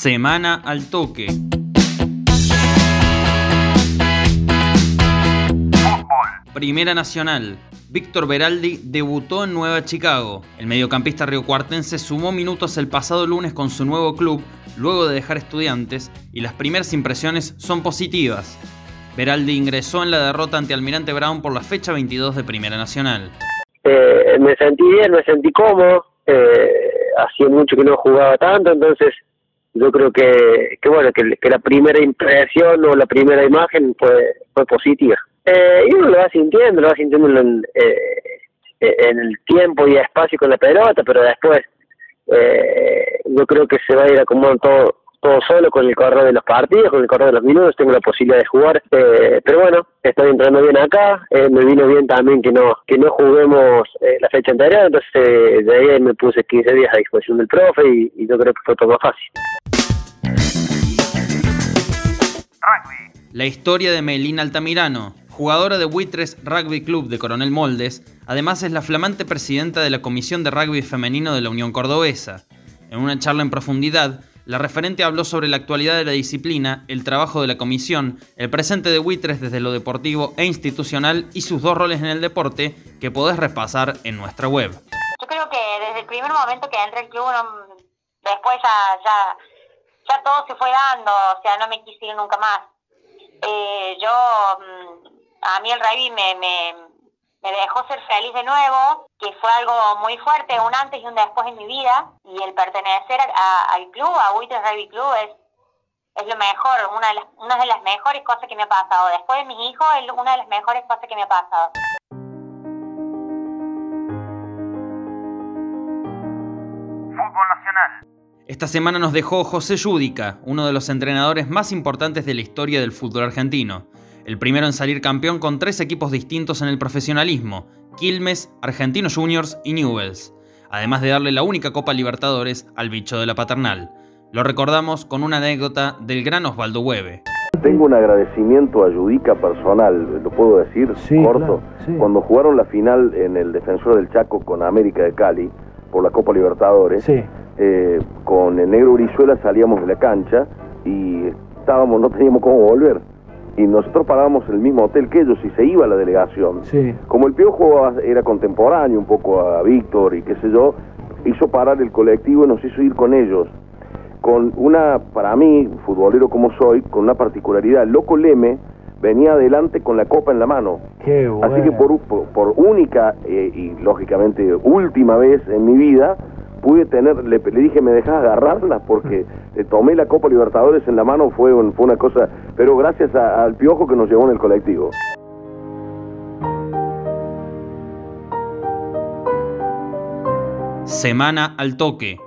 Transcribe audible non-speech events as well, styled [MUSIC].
Semana al toque. Primera Nacional. Víctor Beraldi debutó en Nueva Chicago. El mediocampista riocuartense sumó minutos el pasado lunes con su nuevo club, luego de dejar estudiantes, y las primeras impresiones son positivas. Beraldi ingresó en la derrota ante Almirante Brown por la fecha 22 de Primera Nacional. Eh, me sentí bien, me sentí cómodo, eh, hacía mucho que no jugaba tanto, entonces yo creo que, que bueno, que, la primera impresión o la primera imagen fue, fue positiva. Eh, y uno lo va sintiendo, lo va sintiendo en, eh, en el tiempo y espacio con la pelota, pero después eh, yo creo que se va a ir acomodando todo, todo solo con el correr de los partidos, con el correr de los minutos, tengo la posibilidad de jugar, eh, pero bueno, estoy entrando bien acá, eh, me vino bien también que no que no juguemos eh, la fecha anterior, entonces eh, de ahí me puse 15 días a disposición del profe y, y yo creo que fue todo más fácil. La historia de Melina Altamirano, jugadora de Buitres Rugby Club de Coronel Moldes, además es la flamante presidenta de la Comisión de Rugby Femenino de la Unión Cordobesa. En una charla en profundidad, la referente habló sobre la actualidad de la disciplina, el trabajo de la comisión, el presente de Buitres desde lo deportivo e institucional y sus dos roles en el deporte que podés repasar en nuestra web. Yo creo que desde el primer momento que entré al club, después ya, ya, ya todo se fue dando, o sea, no me quise ir nunca más. Mm, a mí el rugby me, me, me dejó ser feliz de nuevo, que fue algo muy fuerte, un antes y un después en mi vida, y el pertenecer al club, a Buitres Rugby Club, es, es lo mejor, una de, las, una de las mejores cosas que me ha pasado. Después de mis hijos, es una de las mejores cosas que me ha pasado. Esta semana nos dejó José Yudica, uno de los entrenadores más importantes de la historia del fútbol argentino. El primero en salir campeón con tres equipos distintos en el profesionalismo, Quilmes, Argentinos Juniors y Newells, además de darle la única Copa Libertadores al bicho de la paternal. Lo recordamos con una anécdota del gran Osvaldo Hueve. Tengo un agradecimiento a Yudica personal, lo puedo decir, Sí, corto. claro, sí. Cuando jugaron la final en el Defensor del Chaco con América de Cali por la Copa Libertadores, Sí. Eh, con el negro Brizuela salíamos de la cancha y estábamos, no teníamos cómo volver. Y nosotros pagábamos en el mismo hotel que ellos y se iba la delegación. Sí. Como el Piojo era contemporáneo un poco a Víctor y qué sé yo, hizo parar el colectivo y nos hizo ir con ellos. Con una, para mí, futbolero como soy, con una particularidad. Loco Leme venía adelante con la copa en la mano. Qué bueno. Así que por, por, por única eh, y lógicamente última vez en mi vida pude tener, le, le dije, ¿me dejas agarrarla? Porque [LAUGHS] eh, tomé la Copa Libertadores en la mano, fue, un- fue una cosa, pero gracias a- al piojo que nos llevó en el colectivo. Semana al toque.